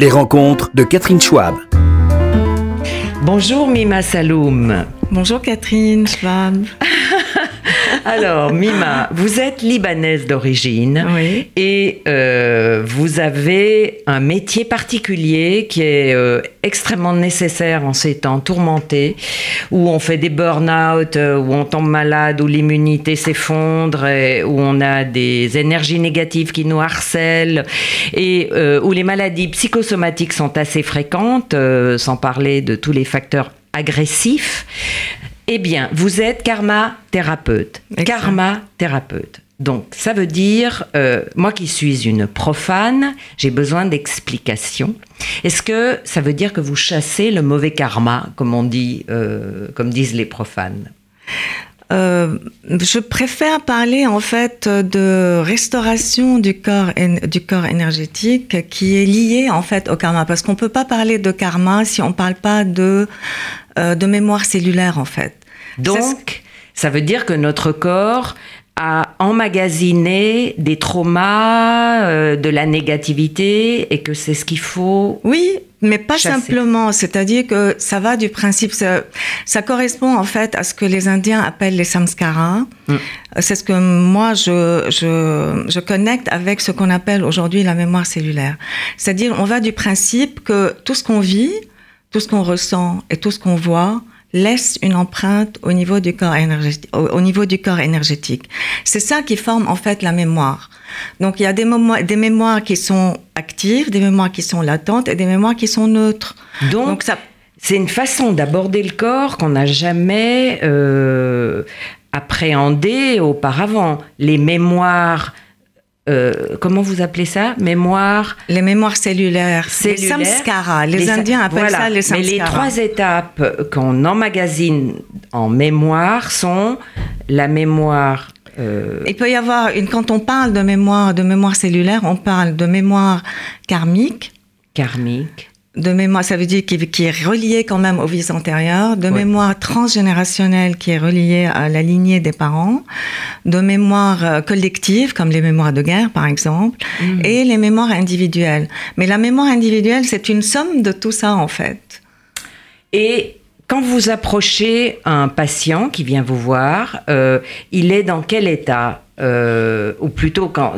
Les rencontres de Catherine Schwab. Bonjour Mima Saloum. Bonjour Catherine Schwab. Alors, Mima, vous êtes libanaise d'origine Oui. et euh, vous avez un métier particulier qui est euh, extrêmement nécessaire en ces temps tourmentés, où on fait des burn-out, euh, où on tombe malade, où l'immunité s'effondre, où on a des énergies négatives qui nous harcèlent, et euh, où les maladies psychosomatiques sont assez fréquentes, sans parler de tous les facteurs agressifs. Eh bien, vous êtes karma thérapeute. Karma thérapeute. Donc, ça veut dire, euh, moi qui suis une profane, j'ai besoin d'explications. Est-ce que ça veut dire que vous chassez le mauvais karma, comme on dit, euh, comme disent les profanes? Euh, je préfère parler en fait de restauration du corps, du corps énergétique qui est lié en fait au karma. Parce qu'on peut pas parler de karma si on parle pas de, de mémoire cellulaire en fait. Donc, ça veut dire que notre corps a emmagasiné des traumas, euh, de la négativité, et que c'est ce qu'il faut Oui, mais pas Chasser. simplement. C'est-à-dire que ça va du principe, ça, ça correspond en fait à ce que les Indiens appellent les samskaras. Mm. C'est ce que moi je, je, je connecte avec ce qu'on appelle aujourd'hui la mémoire cellulaire. C'est-à-dire, on va du principe que tout ce qu'on vit, tout ce qu'on ressent et tout ce qu'on voit laisse une empreinte au niveau du corps énergétique. Au, au niveau du corps énergétique. C'est ça qui forme en fait la mémoire. Donc il y a des, mémoires, des mémoires qui sont actives, des mémoires qui sont latentes et des mémoires qui sont neutres. Donc, Donc ça, c'est une façon d'aborder le corps qu'on n'a jamais euh, appréhendé auparavant. Les mémoires, euh, comment vous appelez ça? Mémoires les mémoires cellulaires, cellulaires. les samskaras. Les, Indiens appellent voilà. ça les Mais samskaras. les trois étapes qu'on emmagasine en mémoire sont la mémoire. euh, Il peut y avoir une quand on parle de mémoire de mémoire cellulaire, on parle de mémoire karmique, karmique. De mémoire, ça veut dire qui, qui est reliée quand même aux vies antérieures, de Ouais. mémoire transgénérationnelle qui est reliée à la lignée des parents, de mémoire euh, collective comme les mémoires de guerre par exemple, Mhm. et les mémoires individuelles. Mais la mémoire individuelle, c'est une somme de tout ça en fait. Et quand vous approchez un patient qui vient vous voir, euh, il est dans quel état Euh, Ou plutôt quand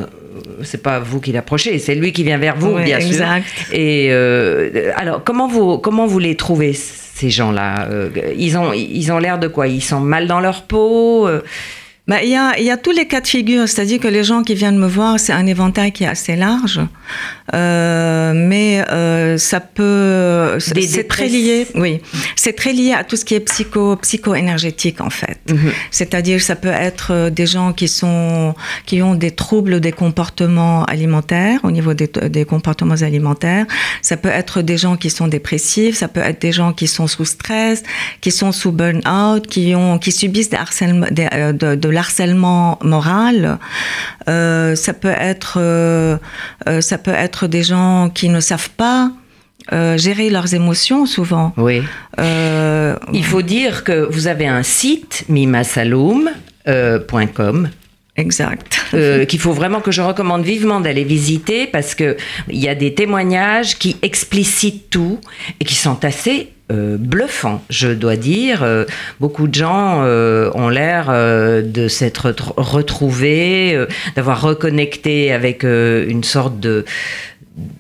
c'est pas vous qui l'approchez, c'est lui qui vient vers vous, bien exact. sûr. Et euh, alors comment vous comment vous les trouvez ces gens-là? Euh, Ils ont ils ont l'air de quoi? Ils sont mal dans leur peau? Euh, Bah, il y, a, il y a tous les cas de figure, c'est-à-dire que les gens qui viennent me voir, c'est un éventail qui est assez large, Euh, mais euh, ça peut, c'est très lié, oui, c'est très lié à tout ce qui est psycho, psycho-énergétique en fait. Mhm. C'est-à-dire, ça peut être euh, des gens qui sont, qui ont des troubles des comportements alimentaires, au niveau des, des comportements alimentaires. Ça peut être des gens qui sont dépressifs, ça peut être des gens qui sont sous stress, qui sont sous burn-out, qui ont, qui subissent des harcèlements, de, de l'harcèlement moral. Euh, ça peut être, euh, euh, ça peut être des gens qui ne savent pas euh, gérer leurs émotions souvent. Oui. Il faut dire que vous avez un site mimasaloum.com exact. euh, qu'il faut vraiment que je recommande vivement d'aller visiter parce que il y a des témoignages qui explicitent tout et qui sont assez euh, bluffants, je dois dire. Euh, beaucoup de gens euh, ont l'air euh, de s'être retr- retrouvés, d'avoir reconnecté avec une sorte de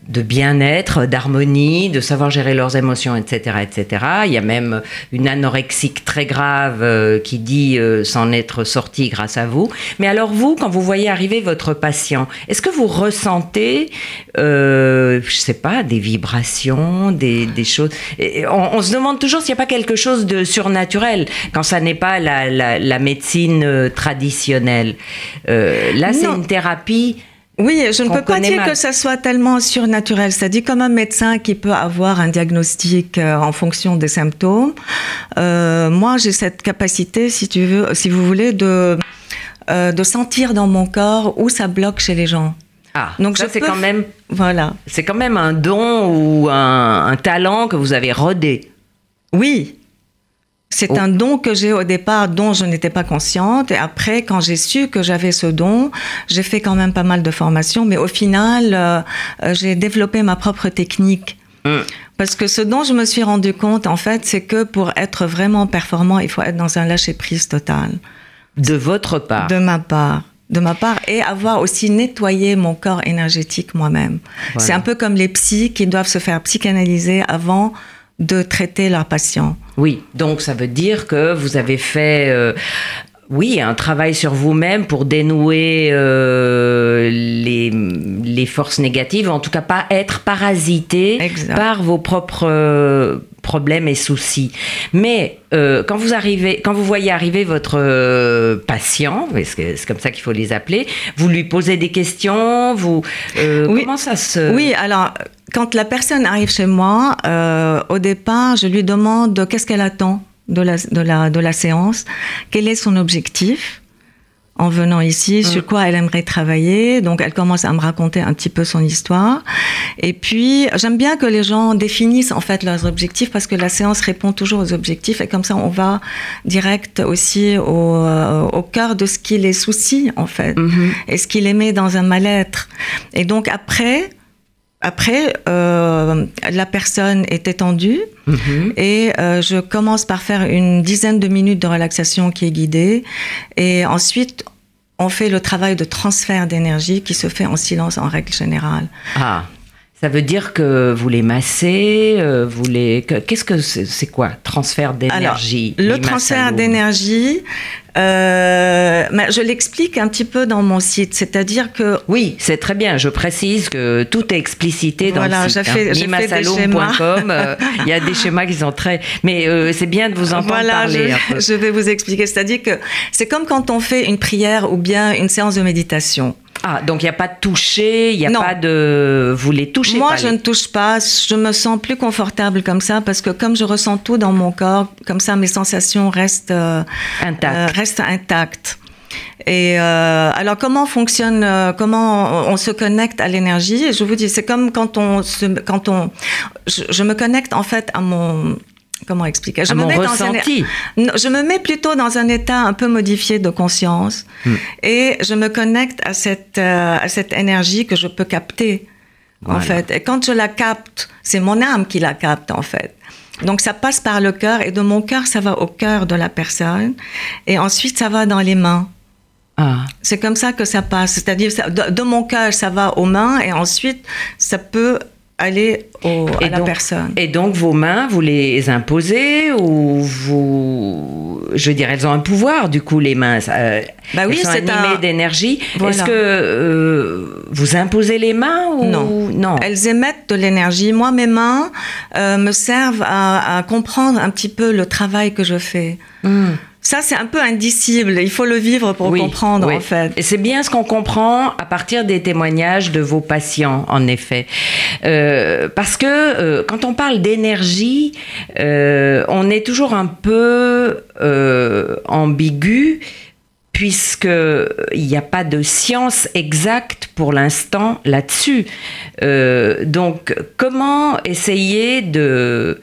de bien-être, d'harmonie, de savoir gérer leurs émotions, etc., etc. Il y a même une anorexique très grave euh, qui dit euh, s'en être sortie grâce à vous. Mais alors vous, quand vous voyez arriver votre patient, est-ce que vous ressentez, euh, je sais pas, des vibrations, des, des choses? Et on, on se demande toujours s'il n'y a pas quelque chose de surnaturel quand ça n'est pas la, la- la médecine euh, traditionnelle. Là, c'est une thérapie. Oui, je ne peux pas dire mal. que ça soit tellement surnaturel. C'est-à-dire comme un médecin qui peut avoir un diagnostic euh, en fonction des symptômes. Euh, moi, j'ai cette capacité, si tu veux, si vous voulez, de euh, de sentir dans mon corps où ça bloque chez les gens. Ah, Donc ça c'est peux quand même Voilà. c'est quand même un don ou un, un talent que vous avez rodé. Oui. C'est Oh. un don que j'ai au départ dont je n'étais pas consciente. Et après, quand j'ai su que j'avais ce don, j'ai fait quand même pas mal de formations. Mais au final, euh, euh, j'ai développé ma propre technique. Mm. Parce que ce dont je me suis rendu compte, en fait, c'est que pour être vraiment performant, il faut être dans un lâcher-prise total. De votre part. De ma part. De ma part. Et avoir aussi nettoyé mon corps énergétique moi-même. Voilà. C'est un peu comme les psys qui doivent se faire psychanalyser avant de traiter leurs patients. Oui, donc ça veut dire que vous avez fait, euh, oui, un travail sur vous-même pour dénouer euh, les, les forces négatives, en tout cas pas être parasité Exact. par vos propres problèmes et soucis. Mais euh, quand vous arrivez, quand vous voyez arriver votre euh, patient, parce que c'est comme ça qu'il faut les appeler, vous lui posez des questions, vous euh, Oui. comment ça se Oui, alors, quand la personne arrive chez moi, euh, au départ, je lui demande qu'est-ce qu'elle attend de la, de, la, de la séance, quel est son objectif? En venant ici, sur quoi elle aimerait travailler. Donc, elle commence à me raconter un petit peu son histoire. Et puis, j'aime bien que les gens définissent en fait leurs objectifs parce que la séance répond toujours aux objectifs et comme ça, on va direct aussi au, euh, au cœur de ce qui les soucie en fait Mhm. et ce qui les met dans un mal-être. Et donc, après, après, euh, la personne est étendue Mhm. et euh, je commence par faire une dizaine de minutes de relaxation qui est guidée. Et ensuite, on fait le travail de transfert d'énergie qui se fait en silence en règle générale. Ah, ça veut dire que vous les massez, euh, vous les. que- Qu'est-ce que c'est c'est quoi Transfert d'énergie. le transfert d'énergie, euh, je l'explique un petit peu dans mon site. C'est-à-dire que Oui, c'est très bien. Je précise que tout est explicité dans Voilà, le site. fait- j'ai fait des limasaloum.com. euh, Il y a des schémas qui sont très. Mais c'est bien de vous entendre Voilà, parler. un je, peu. je vais vous expliquer. C'est-à-dire que c'est comme quand on fait une prière ou bien une séance de méditation. Ah, donc il n'y a pas de toucher, il n'y a Non. pas de. Vous les touchez Moi, pas. je les- ne touche pas. Je me sens plus confortable comme ça parce que comme je ressens tout dans mon corps, comme ça, mes sensations restent, euh, Intactes. euh, restent intactes. Et euh, alors, comment fonctionne, euh, comment on, on se connecte à l'énergie? Je vous dis, c'est comme quand on, se, quand on, je, je me connecte en fait à mon, comment expliquer? Je à mon dans un- je me mets plutôt dans un état un peu modifié de conscience Hmm. et je me connecte à cette, euh, à cette énergie que je peux capter, en fait. Et quand je la capte, c'est mon âme qui la capte, en fait. Donc ça passe par le cœur et de mon cœur, ça va au cœur de la personne et ensuite ça va dans les mains. Ah. C'est comme ça que ça passe. C'est-à-dire, de mon cœur, ça va aux mains et ensuite ça peut aller au- à Et la donc- personne. Et donc vos mains, vous les imposez ou vous, je veux dire, elles ont un pouvoir du coup les mains. euh, Bah oui, elles sont c'est animées un- d'énergie. Voilà. Est-ce que euh, vous imposez les mains ou Non. Non. Elles émettent de l'énergie. Moi, mes mains euh, me servent à, à comprendre un petit peu le travail que je fais. Hmm. Ça, c'est un peu indicible. Il faut le vivre pour Oui, comprendre, oui. en fait. Et c'est bien ce qu'on comprend à partir des témoignages de vos patients, en effet. Euh, parce que euh, quand on parle d'énergie, euh, on est toujours un peu ambigu puisqu'il n'y a pas de science exacte pour l'instant là-dessus. Donc, comment essayer de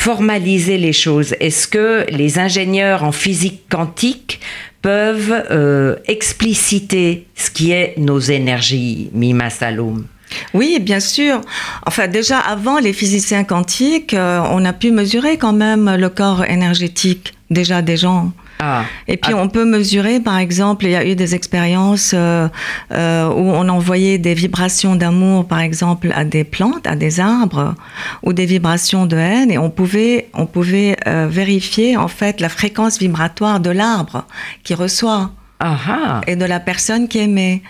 formaliser les choses Est-ce que les ingénieurs en physique quantique peuvent euh, expliciter ce qui est nos énergies, Mima Saloum? Oui, bien sûr. Enfin, déjà, avant les physiciens quantiques, euh, on a pu mesurer quand même le corps énergétique déjà des gens. Ah, Et puis on peut mesurer, par exemple, il y a eu des expériences euh, euh, où on envoyait des vibrations d'amour, par exemple, à des plantes, à des arbres, ou des vibrations de haine, et on pouvait, on pouvait euh, vérifier en fait la fréquence vibratoire de l'arbre qui reçoit et de la personne qui émet.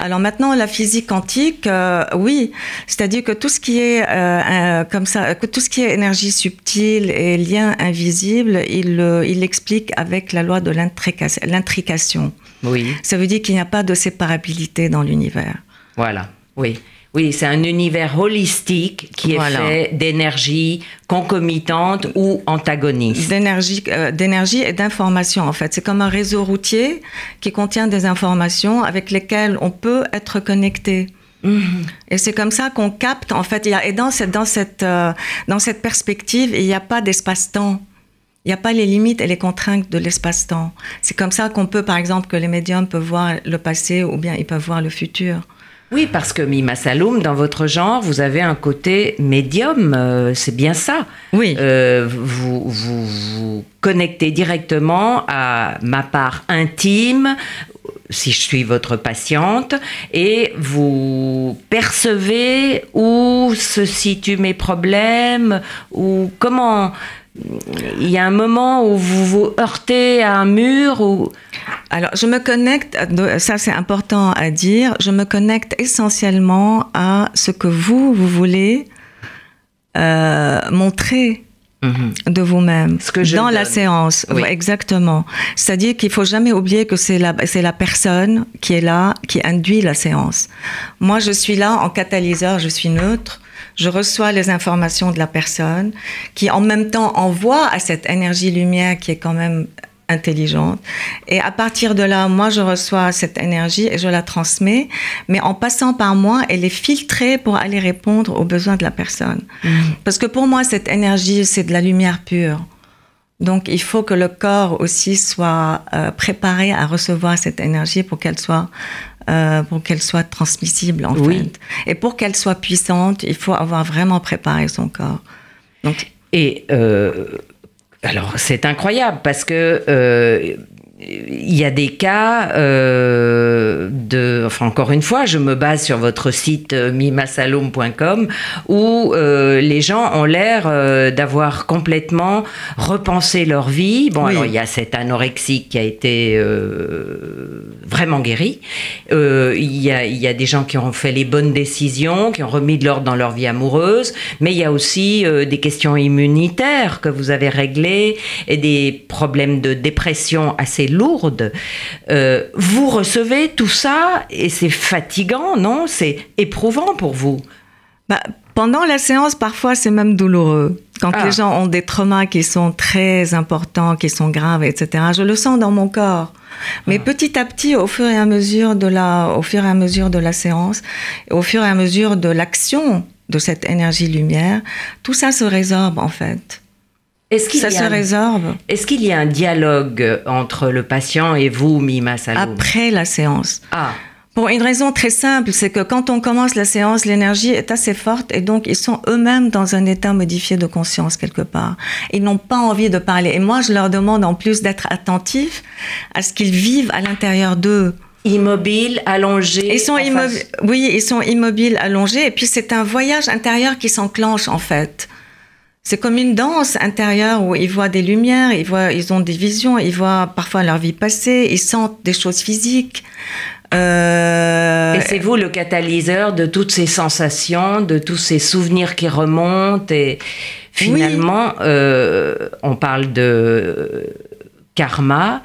Alors maintenant, la physique quantique, euh, oui, c'est-à-dire que tout ce qui est euh, comme ça, que tout ce qui est énergie subtile et lien invisible, il euh, il l'explique avec la loi de l'intrica- l'intrication. oui, Ça veut dire qu'il n'y a pas de séparabilité dans l'univers. voilà, oui. Oui, c'est un univers holistique qui est Voilà. fait d'énergie concomitante ou antagoniste. D'énergie, euh, d'énergie et d'information en fait. C'est comme un réseau routier qui contient des informations avec lesquelles on peut être connecté. Et c'est comme ça qu'on capte, en fait, il y a, et dans cette, dans cette, euh, dans cette perspective, il n'y a pas d'espace-temps. Il n'y a pas les limites et les contraintes de l'espace-temps. C'est comme ça qu'on peut, par exemple, que les médiums peuvent voir le passé ou bien ils peuvent voir le futur. Oui, parce que Mima Saloum, dans votre genre, vous avez un côté médium, euh, c'est bien ça. Oui. Euh, vous, vous vous connectez directement à ma part intime, si je suis votre patiente, et vous percevez où se situent mes problèmes, ou comment il y a un moment où vous vous heurtez à un mur ou Alors, je me connecte, ça c'est important à dire, je me connecte essentiellement à ce que vous, vous voulez euh, montrer de vous-même Ce que je dans la donne. séance. Oui. Ouais, Exactement. C'est-à-dire qu'il faut jamais oublier que c'est la, c'est la personne qui est là, qui induit la séance. Moi, je suis là en catalyseur, je suis neutre. Je reçois les informations de la personne qui, en même temps, envoie à cette énergie lumière qui est quand même intelligente. Et à partir de là, moi, je reçois cette énergie et je la transmets. Mais en passant par moi, elle est filtrée pour aller répondre aux besoins de la personne. Parce que pour moi, cette énergie, c'est de la lumière pure. Donc, il faut que le corps aussi soit euh, préparé à recevoir cette énergie pour qu'elle soit, euh, pour qu'elle soit transmissible, en Oui. fait. Et pour qu'elle soit puissante, il faut avoir vraiment préparé son corps. Donc, Et euh, alors, c'est incroyable parce que euh, il y a des cas euh, de, enfin encore une fois, je me base sur votre site euh, mimasaloum.com où euh, les gens ont l'air euh, d'avoir complètement repensé leur vie. Bon, Oui. alors il y a cette anorexique qui a été vraiment guérie. Il y, a, il y a des gens qui ont fait les bonnes décisions, qui ont remis de l'ordre dans leur vie amoureuse, mais il y a aussi des questions immunitaires que vous avez réglées et des problèmes de dépression assez lourdes. Euh, vous recevez tout ça et c'est fatigant, non? C'est éprouvant pour vous? Bah, pendant la séance, parfois, c'est même douloureux. Quand Ah. les gens ont des traumas qui sont très importants, qui sont graves, etc. Je le sens dans mon corps. Mais petit à petit, au fur et à mesure de la, au fur et à mesure de la séance, au fur et à mesure de l'action de cette énergie lumière, tout ça se résorbe en fait. Est-ce qu'il Ça y, se a un- résorbe est-ce qu'il y a un dialogue entre le patient et vous, Mima Saloum après la séance. Ah, Pour une raison très simple, c'est que quand on commence la séance, l'énergie est assez forte et donc ils sont eux-mêmes dans un état modifié de conscience quelque part. Ils n'ont pas envie de parler. Et moi, je leur demande en plus d'être attentifs à ce qu'ils vivent à l'intérieur d'eux. immobile, allongé. Ils sont immobiles. Oui, ils sont immobiles, allongés. Et puis c'est un voyage intérieur qui s'enclenche en fait. C'est comme une danse intérieure où ils voient des lumières, ils voient, ils ont des visions, ils voient parfois leur vie passée, ils sentent des choses physiques. Euh, Et c'est vous le catalyseur de toutes ces sensations, de tous ces souvenirs qui remontent. Et finalement, euh, on parle de karma.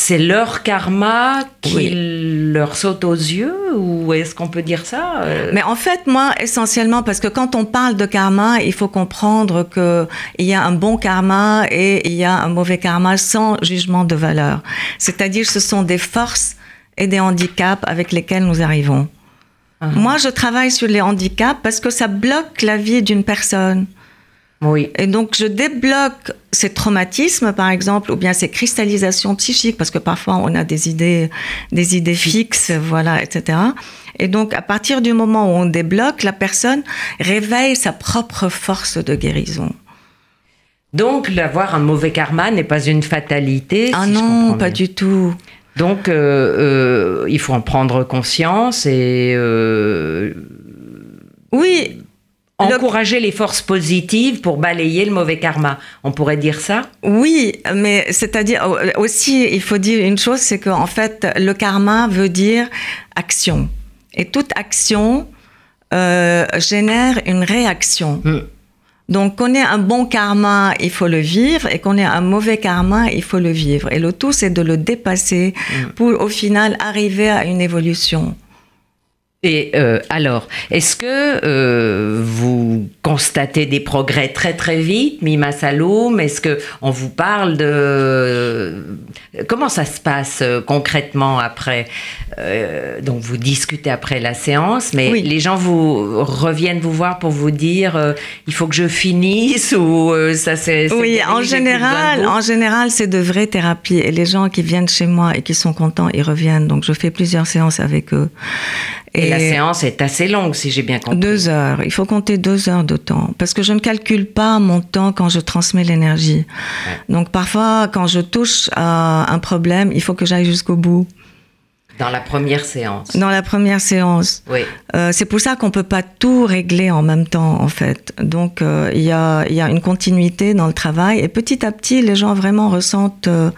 C'est leur karma qui Oui. leur saute aux yeux ou est-ce qu'on peut dire ça Euh, Mais en fait, moi, essentiellement, parce que quand on parle de karma, il faut comprendre que il y a un bon karma et il y a un mauvais karma sans jugement de valeur. C'est-à-dire, ce sont des forces et des handicaps avec lesquels nous arrivons. Ah. Moi, je travaille sur les handicaps parce que ça bloque la vie d'une personne. Oui. Et donc, je débloque ces traumatismes, par exemple, ou bien ces cristallisations psychiques, parce que parfois on a des idées, des idées fixes, voilà, etc. Et donc, à partir du moment où on débloque, la personne réveille sa propre force de guérison. Donc, d'avoir un mauvais karma n'est pas une fatalité. ah si non, pas du tout. Donc, euh, euh, il faut en prendre conscience et euh, Oui, encourager les forces positives pour balayer le mauvais karma. On pourrait dire ça? Oui, mais c'est-à-dire euh, aussi, il faut dire une chose, c'est qu'en fait, le karma veut dire action. Et toute action euh, génère une réaction. Mm. Donc, qu'on ait un bon karma, il faut le vivre, et qu'on ait un mauvais karma, il faut le vivre. Et le tout, c'est de le dépasser pour, au final, arriver à une évolution. Et euh, alors, est-ce que euh, vous constatez des progrès très très vite, Mima Saloum Est-ce que on vous parle de comment ça se passe euh, concrètement après Donc vous discutez après la séance, mais les gens vous reviennent vous voir pour vous dire il faut que je finisse ou ça c'est Oui, en général, en général c'est de vraies thérapies et les gens qui viennent chez moi et qui sont contents, ils reviennent. Donc je fais plusieurs séances avec eux. Et, la séance est assez longue, si j'ai bien compris. Deux heures. Il faut compter deux heures de temps. Parce que je ne calcule pas mon temps quand je transmets l'énergie. Donc parfois, quand je touche à un problème, il faut que j'aille jusqu'au bout. Dans la première séance. Dans la première séance. Oui. Euh, c'est pour ça qu'on peut pas tout régler en même temps, en fait. Donc, euh, il y, a, y, a, une continuité dans le travail. Et petit à petit, les gens vraiment ressentent euh,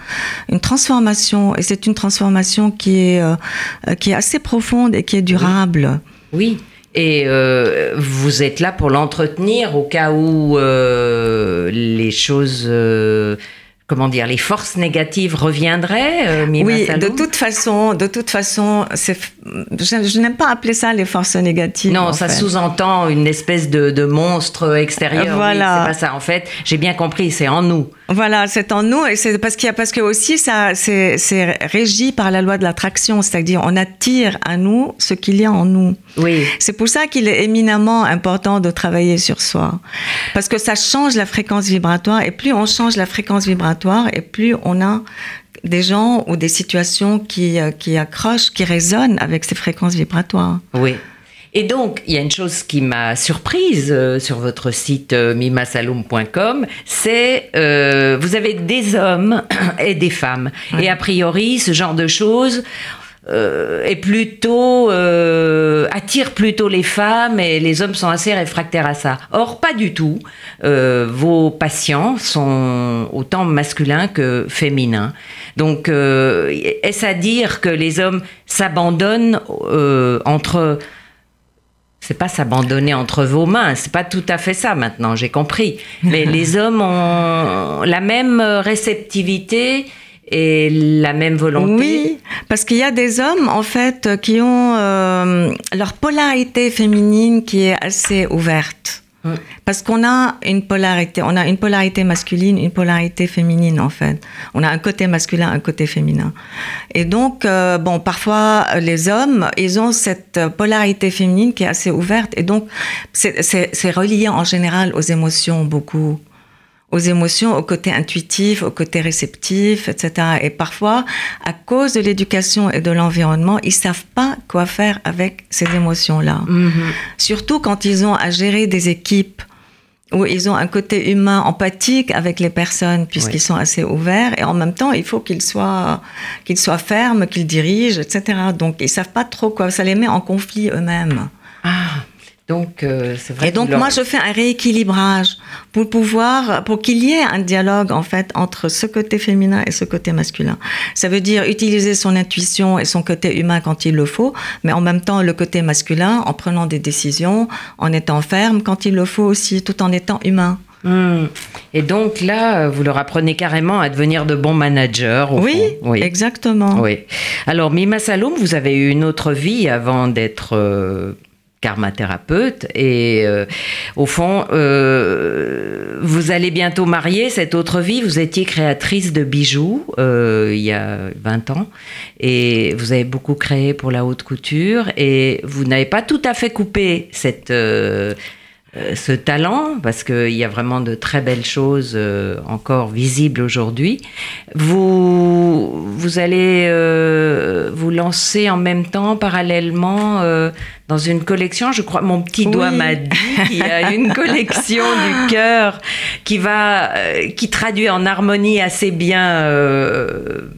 une transformation. Et c'est une transformation qui est, qui est assez profonde et qui est durable. Oui. Et vous êtes là pour l'entretenir au cas où les choses comment dire, les forces négatives reviendraient, euh, Oui, de toute façon, de toute façon, je, n'aime pas appeler ça les forces négatives. Non, ça sous-entend une espèce de, monstre extérieur. Voilà. c'est pas ça. En fait, j'ai bien compris, c'est en nous. Voilà, c'est en nous et c'est parce qu'il y a parce que aussi ça c'est régi par la loi de l'attraction, c'est-à-dire on attire à nous ce qu'il y a en nous. Oui. C'est pour ça qu'il est éminemment important de travailler sur soi parce que ça change la fréquence vibratoire et plus on change la fréquence vibratoire et plus on a des gens ou des situations qui, euh, qui accrochent, qui résonnent avec ces fréquences vibratoires. Oui. Et donc, il y a une chose qui m'a surprise euh, sur votre site euh, mimasaloum.com, c'est euh, vous avez des hommes et des femmes. Et a priori, ce genre de choses est plutôt attire plutôt les femmes et les hommes sont assez réfractaires à ça. Or, pas du tout. vos patients sont autant masculins que féminins. Donc, est-ce à dire que les hommes s'abandonnent entre c'est pas s'abandonner entre vos mains, c'est pas tout à fait ça maintenant, j'ai compris. Mais les hommes ont la même réceptivité et la même volonté. Oui, parce qu'il y a des hommes en fait qui ont euh, leur polarité féminine qui est assez ouverte. Parce qu'on a une polarité, on a une polarité masculine, une polarité féminine en fait. On a un côté masculin, un côté féminin. Et donc, euh, bon, parfois les hommes, ils ont cette polarité féminine qui est assez ouverte. Et donc, c'est relié en général aux émotions beaucoup aux émotions, au côté intuitif, au côté réceptif, etc. Et parfois, à cause de l'éducation et de l'environnement, ils savent pas quoi faire avec ces émotions-là. Mm-hmm. Surtout quand ils ont à gérer des équipes où ils ont un côté humain empathique avec les personnes puisqu'ils sont assez ouverts et en même temps il faut qu'ils soient qu'ils soient fermes, qu'ils dirigent, etc. Donc ils savent pas trop quoi, ça les met en conflit eux-mêmes. Ah. Donc, euh, c'est vrai. Et donc, moi, je fais un rééquilibrage pour pouvoir, pour qu'il y ait un dialogue, en fait, entre ce côté féminin et ce côté masculin. Ça veut dire utiliser son intuition et son côté humain quand il le faut, mais en même temps, le côté masculin en prenant des décisions, en étant ferme quand il le faut aussi, tout en étant humain. Hmm. Et donc là, vous leur apprenez carrément à devenir de bons managers. oui, oui, exactement. Oui. Alors, Mima Saloum, vous avez eu une autre vie avant d'être euh, karma-thérapeute. Et euh, au fond euh, vous allez bientôt marier cette autre vie. Vous étiez créatrice de bijoux euh, il y a 20 ans. Et vous avez beaucoup créé pour la haute couture. Et vous n'avez pas tout à fait coupé cette ce talent, parce qu'il y a vraiment de très belles choses euh, encore visibles aujourd'hui. Vous, vous allez euh, vous lancer en même temps, parallèlement, dans une collection. Je crois, mon petit doigt m'a dit qu'il y a une collection du cœur qui va, qui traduit en harmonie assez bien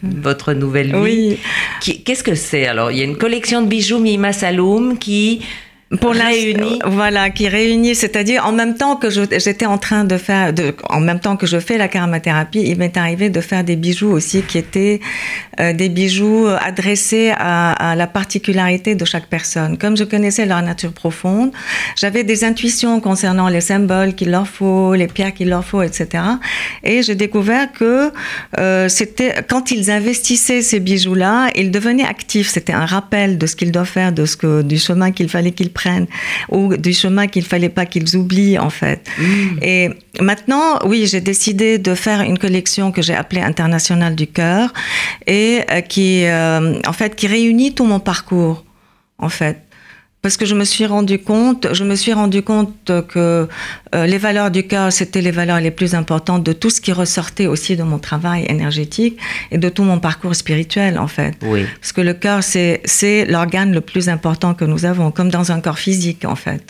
votre nouvelle vie. Oui. Qu'est-ce que c'est Alors, il y a une collection de bijoux Mima Saloum qui pour réunit. Voilà, qui réunit, c'est-à-dire en même temps que j'étais en train de faire, de, en même temps que je fais la karmathérapie, il m'est arrivé de faire des bijoux aussi qui étaient euh, des bijoux adressés à, à, la particularité de chaque personne. Comme je connaissais leur nature profonde, j'avais des intuitions concernant les symboles qu'il leur faut, les pierres qu'il leur faut, etc. Et j'ai découvert que euh, c'était quand ils investissaient ces bijoux-là, ils devenaient actifs. C'était un rappel de ce qu'ils doivent faire, de ce que du chemin qu'il fallait qu'ils prennent ou du chemin qu'il fallait pas qu'ils oublient en fait. Mm. Et maintenant, oui, j'ai décidé de faire une collection que j'ai appelée Internationale du cœur et euh, qui, euh, en fait, qui réunit tout mon parcours, en fait parce que je me suis rendu compte, je me suis rendu compte que euh, les valeurs du cœur, c'était les valeurs les plus importantes de tout ce qui ressortait aussi de mon travail énergétique et de tout mon parcours spirituel, en fait. Oui. Parce que le cœur, c'est, c'est l'organe le plus important que nous avons, comme dans un corps physique, en fait.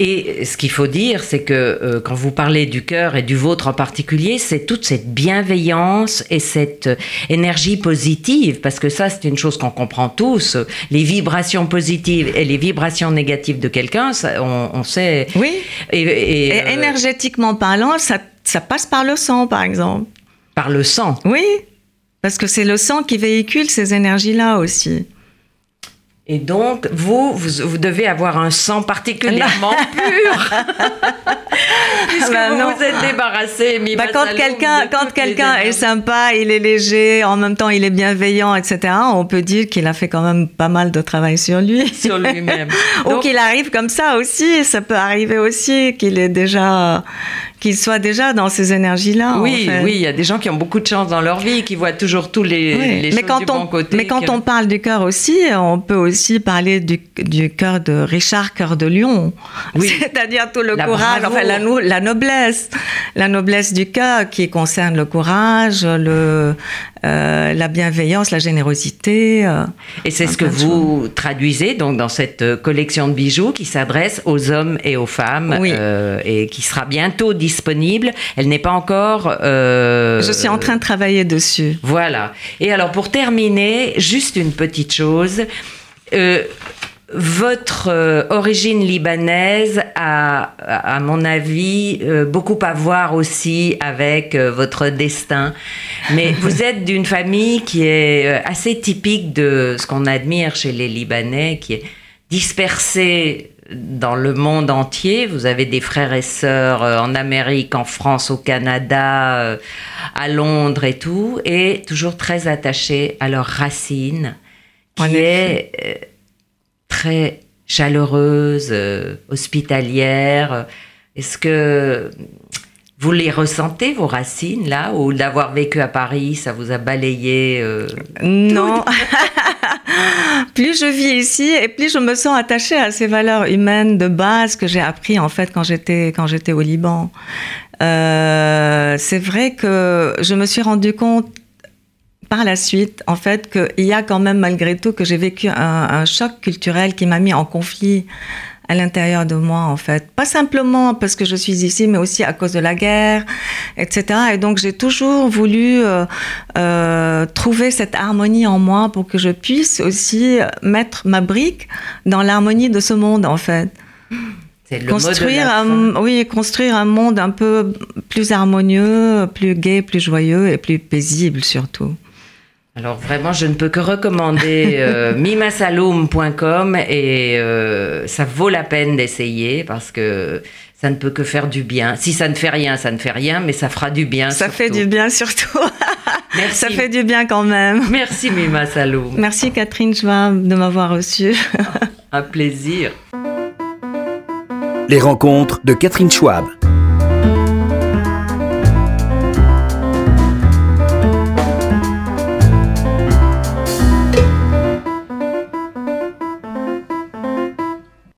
Et ce qu'il faut dire, c'est que euh, quand vous parlez du cœur et du vôtre en particulier, c'est toute cette bienveillance et cette euh, énergie positive, parce que ça, c'est une chose qu'on comprend tous. Les vibrations positives et les vibrations négatives de quelqu'un, on, on, sait. Oui. Et, et, euh, énergétiquement parlant, ça, ça passe par le sang, par exemple. Par le sang. Oui, parce que c'est le sang qui véhicule ces énergies-là aussi. Et donc, vous, vous, devez avoir un sang particulièrement pur. Puisque bah vous vous êtes débarrassé. Bah quand quelqu'un, quand quelqu'un est sympa, il est léger, en même temps il est bienveillant, etc., on peut dire qu'il a fait quand même pas mal de travail sur lui. Sur lui-même. Ou qu'il arrive comme ça aussi. Ça peut arriver aussi qu'il est déjà qu'ils soient déjà dans ces énergies-là. Oui, oui, il y a des gens qui ont beaucoup de chance dans leur vie, qui voient toujours tous les, les mais quand du on, bon côté. Mais quand on parle du cœur aussi, on peut aussi parler du, du cœur de Richard Cœur de Lion. Oui. C'est-à-dire tout le courage, enfin la, la, noblesse, la noblesse du cœur qui concerne le courage, le, euh, la bienveillance, la générosité. Euh, et c'est ce que vous traduisez donc dans cette euh, collection de bijoux qui s'adresse aux hommes et aux femmes oui. et qui sera bientôt disponible. Elle n'est pas encore. Je suis en train de travailler dessus. Voilà. Et alors pour terminer, juste une petite chose. Votre euh, origine libanaise a, à mon avis, euh, beaucoup à voir aussi avec euh, votre destin. Mais vous êtes d'une famille qui est assez typique de ce qu'on admire chez les Libanais, qui est dispersée dans le monde entier. Vous avez des frères et sœurs en Amérique, en France, au Canada, à Londres et tout, et toujours très attachés à leurs racines, qui est très chaleureuse, euh, hospitalière. Est-ce que vous les ressentez, vos racines, là, ou d'avoir vécu à Paris, ça vous a balayé euh, Non. plus je vis ici, et plus je me sens attachée à ces valeurs humaines de base que j'ai appris en fait quand j'étais quand j'étais au Liban. Euh, c'est vrai que je me suis rendu compte par la suite, en fait, qu'il y a quand même malgré tout que j'ai vécu un, choc culturel qui m'a mis en conflit à l'intérieur de moi, en fait. Pas simplement parce que je suis ici, mais aussi à cause de la guerre, etc. Et donc, j'ai toujours voulu euh, euh, trouver cette harmonie en moi pour que je puisse aussi mettre ma brique dans l'harmonie de ce monde, en fait. Le construire un, oui, construire un monde un peu plus harmonieux, plus gai, plus joyeux et plus paisible surtout. Alors vraiment, je ne peux que recommander euh, mimasaloum.com et euh, ça vaut la peine d'essayer parce que ça ne peut que faire du bien. Si ça ne fait rien, ça ne fait rien, mais ça fera du bien. Ça surtout. fait du bien surtout. Merci. Ça fait du bien quand même. Merci Mima Saloum. Merci Catherine Schwab de m'avoir reçue. Un plaisir. Les rencontres de Catherine Schwab.